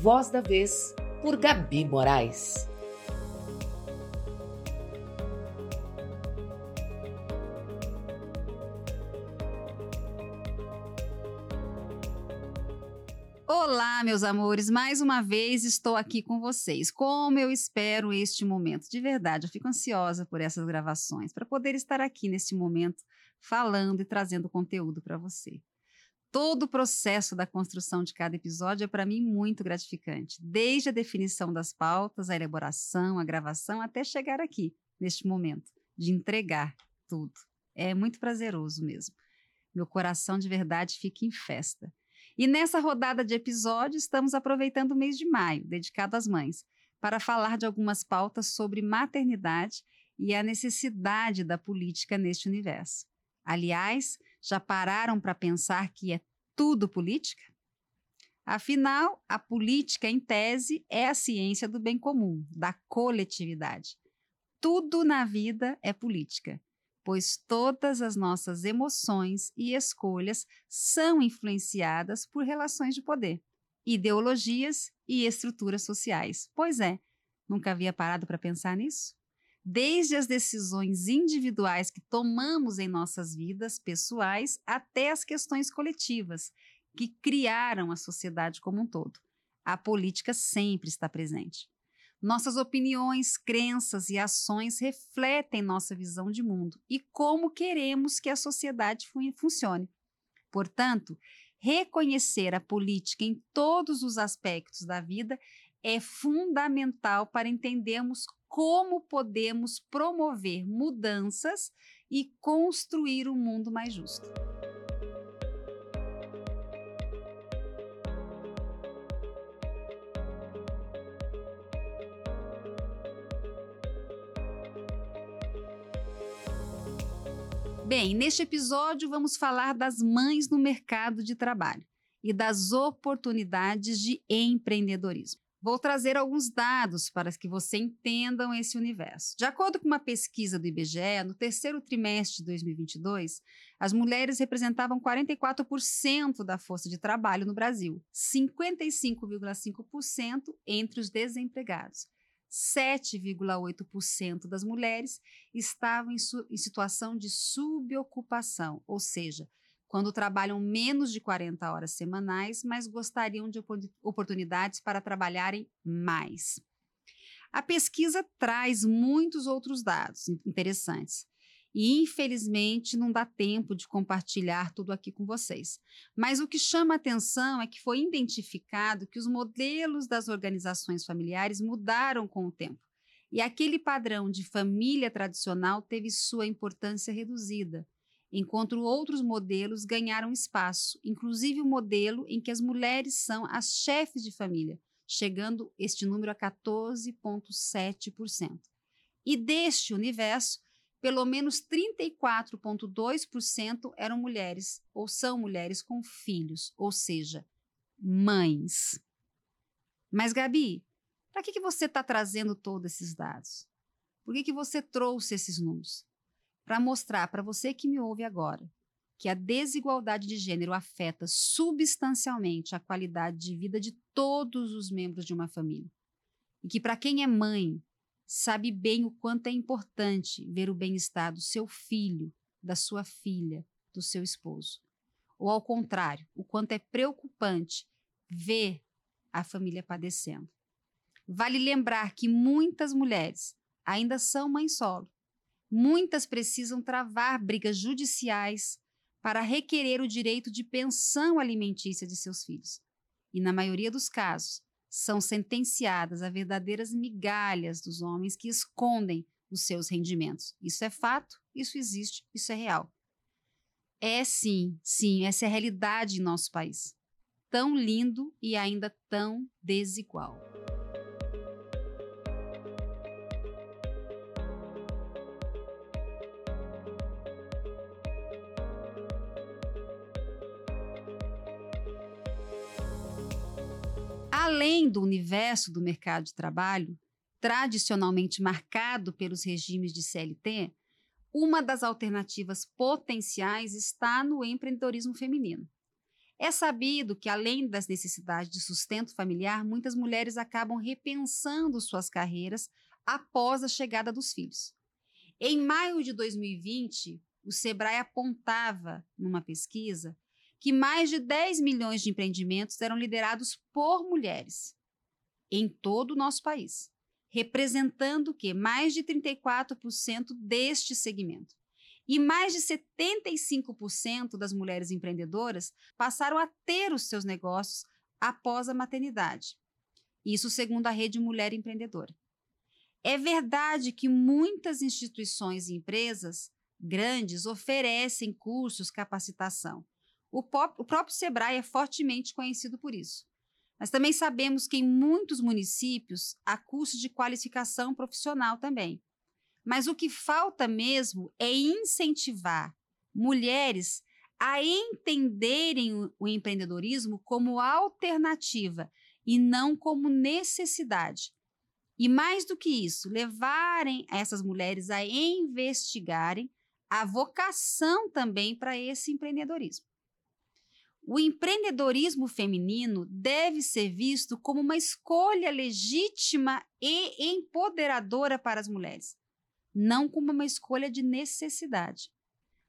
Voz da Vez, por Gabi Moraes. Olá, meus amores, mais uma vez estou aqui com vocês. Como eu espero este momento. De verdade, eu fico ansiosa por essas gravações, para poder estar aqui neste momento falando e trazendo conteúdo para você. Todo o processo da construção de cada episódio é para mim muito gratificante, desde a definição das pautas, a elaboração, a gravação, até chegar aqui, neste momento, de entregar tudo. É muito prazeroso mesmo. Meu coração de verdade fica em festa. E nessa rodada de episódios, estamos aproveitando o mês de maio, dedicado às mães, para falar de algumas pautas sobre maternidade e a necessidade da política neste universo. Aliás, já pararam para pensar que é tudo política? Afinal, a política, em tese, é a ciência do bem comum, da coletividade. Tudo na vida é política, pois todas as nossas emoções e escolhas são influenciadas por relações de poder, ideologias e estruturas sociais. Pois é, nunca havia parado para pensar nisso? Desde as decisões individuais que tomamos em nossas vidas pessoais até as questões coletivas que criaram a sociedade como um todo. A política sempre está presente. Nossas opiniões, crenças e ações refletem nossa visão de mundo e como queremos que a sociedade funcione. Portanto, reconhecer a política em todos os aspectos da vida é fundamental para entendermos como podemos promover mudanças e construir um mundo mais justo. Bem, neste episódio vamos falar das mães no mercado de trabalho e das oportunidades de empreendedorismo. Vou trazer alguns dados para que você entendam esse universo. De acordo com uma pesquisa do IBGE, no terceiro trimestre de 2022, as mulheres representavam 44% da força de trabalho no Brasil, 55,5% entre os desempregados. 7,8% das mulheres estavam em, em situação de subocupação, ou seja, quando trabalham menos de 40 horas semanais, mas gostariam de oportunidades para trabalharem mais. A pesquisa traz muitos outros dados interessantes. E infelizmente não dá tempo de compartilhar tudo aqui com vocês. Mas o que chama atenção é que foi identificado que os modelos das organizações familiares mudaram com o tempo. E aquele padrão de família tradicional teve sua importância reduzida enquanto outros modelos ganharam espaço, inclusive o modelo em que as mulheres são as chefes de família, chegando este número a 14,7%. E deste universo, pelo menos 34,2% eram mulheres ou são mulheres com filhos, ou seja, mães. Mas, Gabi, para que, que você está trazendo todos esses dados? Por que, que você trouxe esses números? Para mostrar para você que me ouve agora que a desigualdade de gênero afeta substancialmente a qualidade de vida de todos os membros de uma família. E que, para quem é mãe, sabe bem o quanto é importante ver o bem-estar do seu filho, da sua filha, do seu esposo. Ou, ao contrário, o quanto é preocupante ver a família padecendo. Vale lembrar que muitas mulheres ainda são mães solo Muitas precisam travar brigas judiciais para requerer o direito de pensão alimentícia de seus filhos. E, na maioria dos casos, são sentenciadas a verdadeiras migalhas dos homens que escondem os seus rendimentos. Isso é fato, isso existe, isso é real. É sim, sim, essa é a realidade em nosso país. Tão lindo e ainda tão desigual. Além do universo do mercado de trabalho, tradicionalmente marcado pelos regimes de CLT, uma das alternativas potenciais está no empreendedorismo feminino. É sabido que, além das necessidades de sustento familiar, muitas mulheres acabam repensando suas carreiras após a chegada dos filhos. Em maio de 2020, o Sebrae apontava, numa pesquisa, que mais de 10 milhões de empreendimentos eram liderados por mulheres em todo o nosso país, representando que mais de 34% deste segmento. E mais de 75% das mulheres empreendedoras passaram a ter os seus negócios após a maternidade. Isso segundo a Rede Mulher Empreendedora. É verdade que muitas instituições e empresas grandes oferecem cursos, capacitação. O, o próprio Sebrae é fortemente conhecido por isso. Mas também sabemos que em muitos municípios há cursos de qualificação profissional também. Mas o que falta mesmo é incentivar mulheres a entenderem o empreendedorismo como alternativa e não como necessidade. E mais do que isso, levarem essas mulheres a investigarem a vocação também para esse empreendedorismo. O empreendedorismo feminino deve ser visto como uma escolha legítima e empoderadora para as mulheres não como uma escolha de necessidade.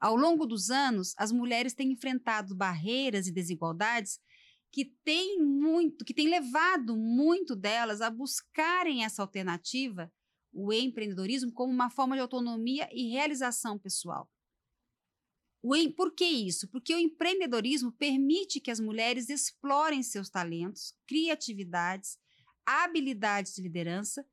Ao longo dos anos, as mulheres têm enfrentado barreiras e desigualdades que têm muito, que têm levado muito delas a buscarem essa alternativa, o empreendedorismo, como uma forma de autonomia e realização pessoal. Por que isso? Porque o empreendedorismo permite que as mulheres explorem seus talentos, criatividades, habilidades de liderança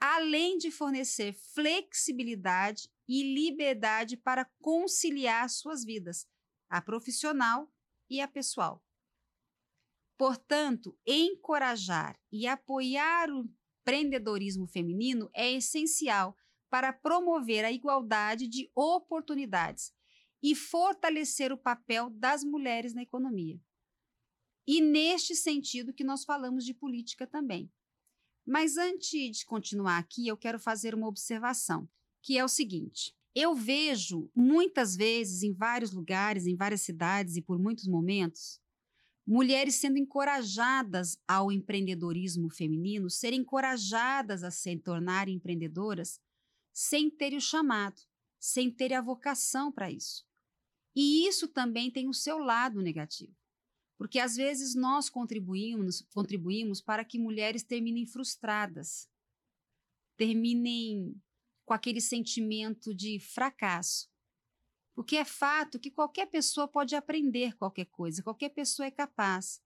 além de fornecer flexibilidade e liberdade para conciliar suas vidas, a profissional e a pessoal. Portanto, encorajar e apoiar o empreendedorismo feminino é essencial para promover a igualdade de oportunidades e fortalecer o papel das mulheres na economia. E neste sentido que nós falamos de política também. Mas antes de continuar aqui, eu quero fazer uma observação, que é o seguinte: eu vejo muitas vezes em vários lugares, em várias cidades e por muitos momentos, mulheres sendo encorajadas ao empreendedorismo feminino, serem encorajadas a se tornarem empreendedoras sem terem o chamado, sem terem a vocação para isso. E isso também tem o seu lado negativo. Porque às vezes nós contribuímos, contribuímos para que mulheres terminem frustradas, terminem com aquele sentimento de fracasso. Porque é fato que qualquer pessoa pode aprender qualquer coisa, qualquer pessoa é capaz.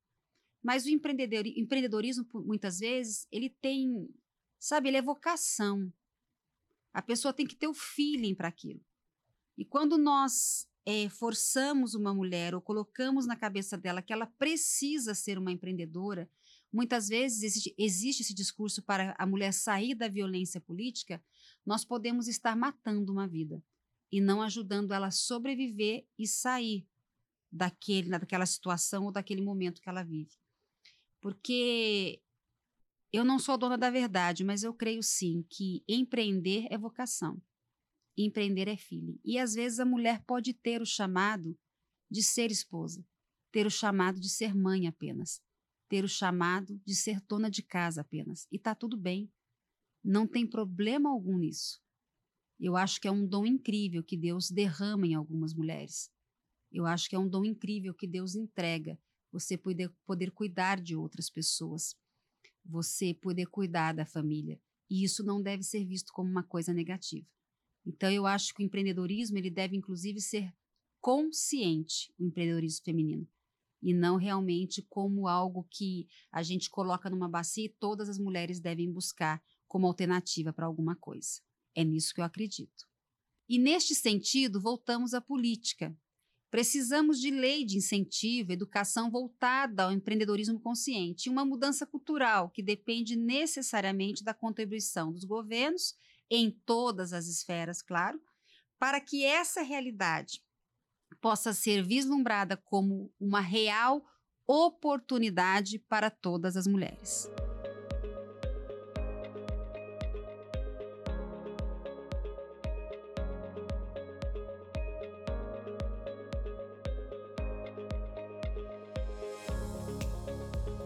Mas o empreendedorismo, muitas vezes, ele tem, sabe, ele é vocação. A pessoa tem que ter o feeling para aquilo. E quando nós é, forçamos uma mulher ou colocamos na cabeça dela que ela precisa ser uma empreendedora, muitas vezes existe, existe esse discurso para a mulher sair da violência política, nós podemos estar matando uma vida e não ajudando ela a sobreviver e sair daquele, daquela situação ou daquele momento que ela vive. Porque eu não sou dona da verdade, mas eu creio sim que empreender é vocação empreender é feeling. E às vezes a mulher pode ter o chamado de ser esposa, ter o chamado de ser mãe apenas, ter o chamado de ser dona de casa apenas. E tá tudo bem. Não tem problema algum nisso. Eu acho que é um dom incrível que Deus derrama em algumas mulheres. Eu acho que é um dom incrível que Deus entrega. Você poder, poder cuidar de outras pessoas. Você poder cuidar da família. E isso não deve ser visto como uma coisa negativa. Então eu acho que o empreendedorismo ele deve inclusive ser consciente, o empreendedorismo feminino, e não realmente como algo que a gente coloca numa bacia e todas as mulheres devem buscar como alternativa para alguma coisa. É nisso que eu acredito. E neste sentido, voltamos à política. Precisamos de lei de incentivo, educação voltada ao empreendedorismo consciente e uma mudança cultural que depende necessariamente da contribuição dos governos em todas as esferas, claro, para que essa realidade possa ser vislumbrada como uma real oportunidade para todas as mulheres.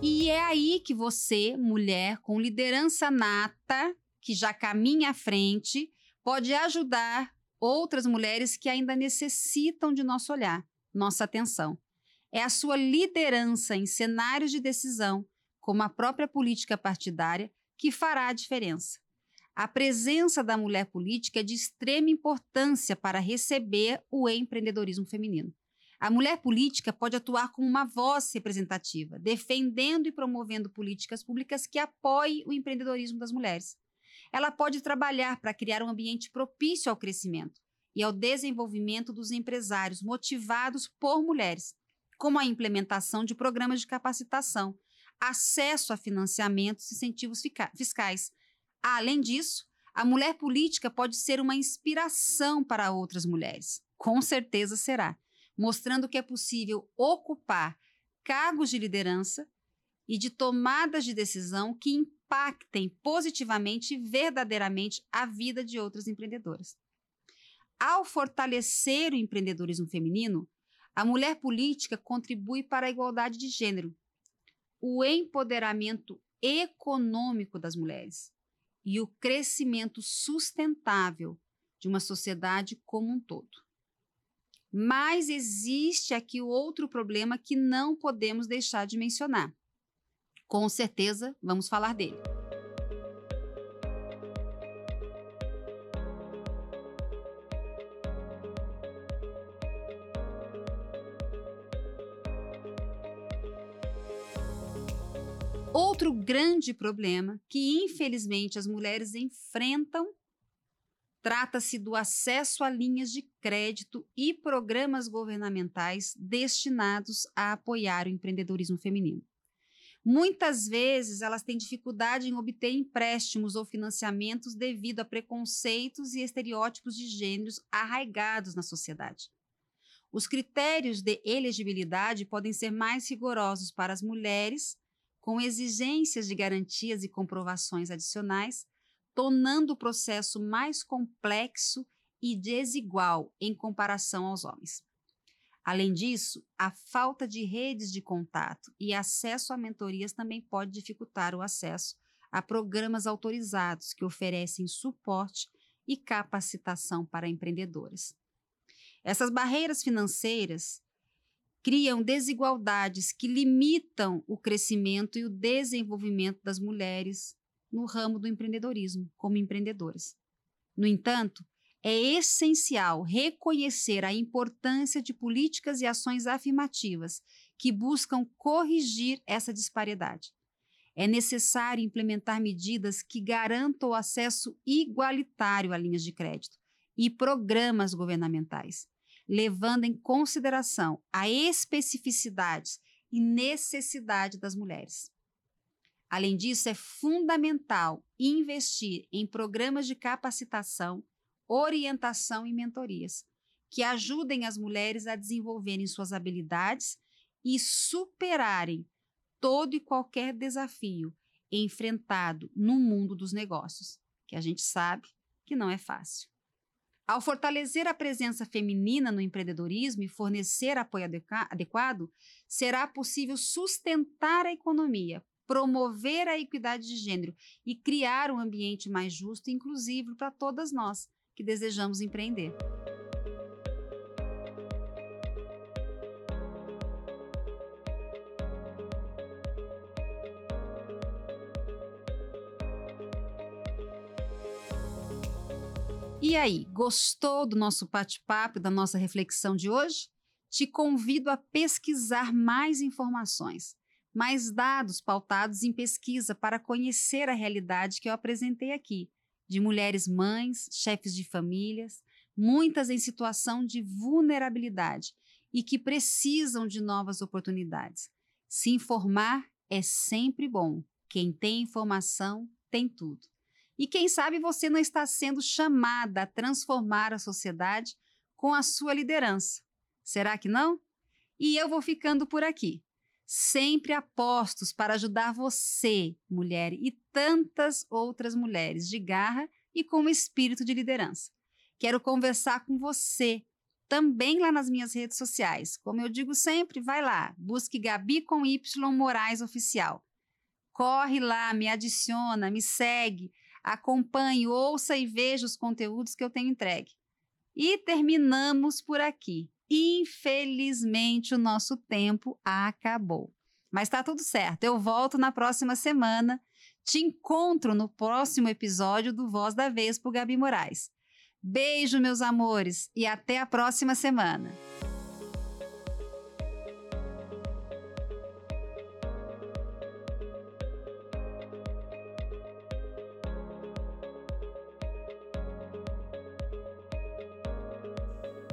E é aí que você, mulher com liderança nata, que já caminha à frente, pode ajudar outras mulheres que ainda necessitam de nosso olhar, nossa atenção. É a sua liderança em cenários de decisão, como a própria política partidária, que fará a diferença. A presença da mulher política é de extrema importância para receber o empreendedorismo feminino. A mulher política pode atuar como uma voz representativa, defendendo e promovendo políticas públicas que apoiem o empreendedorismo das mulheres. Ela pode trabalhar para criar um ambiente propício ao crescimento e ao desenvolvimento dos empresários motivados por mulheres, como a implementação de programas de capacitação, acesso a financiamentos e incentivos fiscais. Além disso, a mulher política pode ser uma inspiração para outras mulheres. Com certeza será, mostrando que é possível ocupar cargos de liderança e de tomadas de decisão que impactem positivamente e verdadeiramente a vida de outras empreendedoras. Ao fortalecer o empreendedorismo feminino, a mulher política contribui para a igualdade de gênero, o empoderamento econômico das mulheres e o crescimento sustentável de uma sociedade como um todo. Mas existe aqui outro problema que não podemos deixar de mencionar. Com certeza, vamos falar dele. Outro grande problema que, infelizmente, as mulheres enfrentam trata-se do acesso a linhas de crédito e programas governamentais destinados a apoiar o empreendedorismo feminino. Muitas vezes elas têm dificuldade em obter empréstimos ou financiamentos devido a preconceitos e estereótipos de gêneros arraigados na sociedade. Os critérios de elegibilidade podem ser mais rigorosos para as mulheres com exigências de garantias e comprovações adicionais, tornando o processo mais complexo e desigual em comparação aos homens. Além disso, a falta de redes de contato e acesso a mentorias também pode dificultar o acesso a programas autorizados que oferecem suporte e capacitação para empreendedores. Essas barreiras financeiras criam desigualdades que limitam o crescimento e o desenvolvimento das mulheres no ramo do empreendedorismo, como empreendedoras. No entanto, é essencial reconhecer a importância de políticas e ações afirmativas que buscam corrigir essa disparidade. É necessário implementar medidas que garantam o acesso igualitário a linhas de crédito e programas governamentais levando em consideração a especificidades e necessidade das mulheres. Além disso, é fundamental investir em programas de capacitação, orientação e mentorias que ajudem as mulheres a desenvolverem suas habilidades e superarem todo e qualquer desafio enfrentado no mundo dos negócios, que a gente sabe que não é fácil. Ao fortalecer a presença feminina no empreendedorismo e fornecer apoio adequado, será possível sustentar a economia, promover a equidade de gênero e criar um ambiente mais justo e inclusivo para todas nós que desejamos empreender. E aí, gostou do nosso bate-papo, da nossa reflexão de hoje? Te convido a pesquisar mais informações, mais dados pautados em pesquisa para conhecer a realidade que eu apresentei aqui, de mulheres mães, chefes de famílias, muitas em situação de vulnerabilidade e que precisam de novas oportunidades. Se informar é sempre bom. Quem tem informação tem tudo. E quem sabe você não está sendo chamada a transformar a sociedade com a sua liderança. Será que não? E eu vou ficando por aqui. Sempre apostos para ajudar você, mulher, e tantas outras mulheres de garra e com espírito de liderança. Quero conversar com você também lá nas minhas redes sociais. Como eu digo sempre, vai lá, busque Gabi com Y Moraes Oficial. Corre lá, me adiciona, me segue, acompanhe, ouça e veja os conteúdos que eu tenho entregue. E terminamos por aqui. Infelizmente, o nosso tempo acabou. Mas está tudo certo. Eu volto na próxima semana. Te encontro no próximo episódio do Voz da Vez por Gabi Moraes. Beijo, meus amores, e até a próxima semana.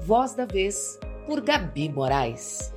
Voz da Vez, por Gabi Moraes.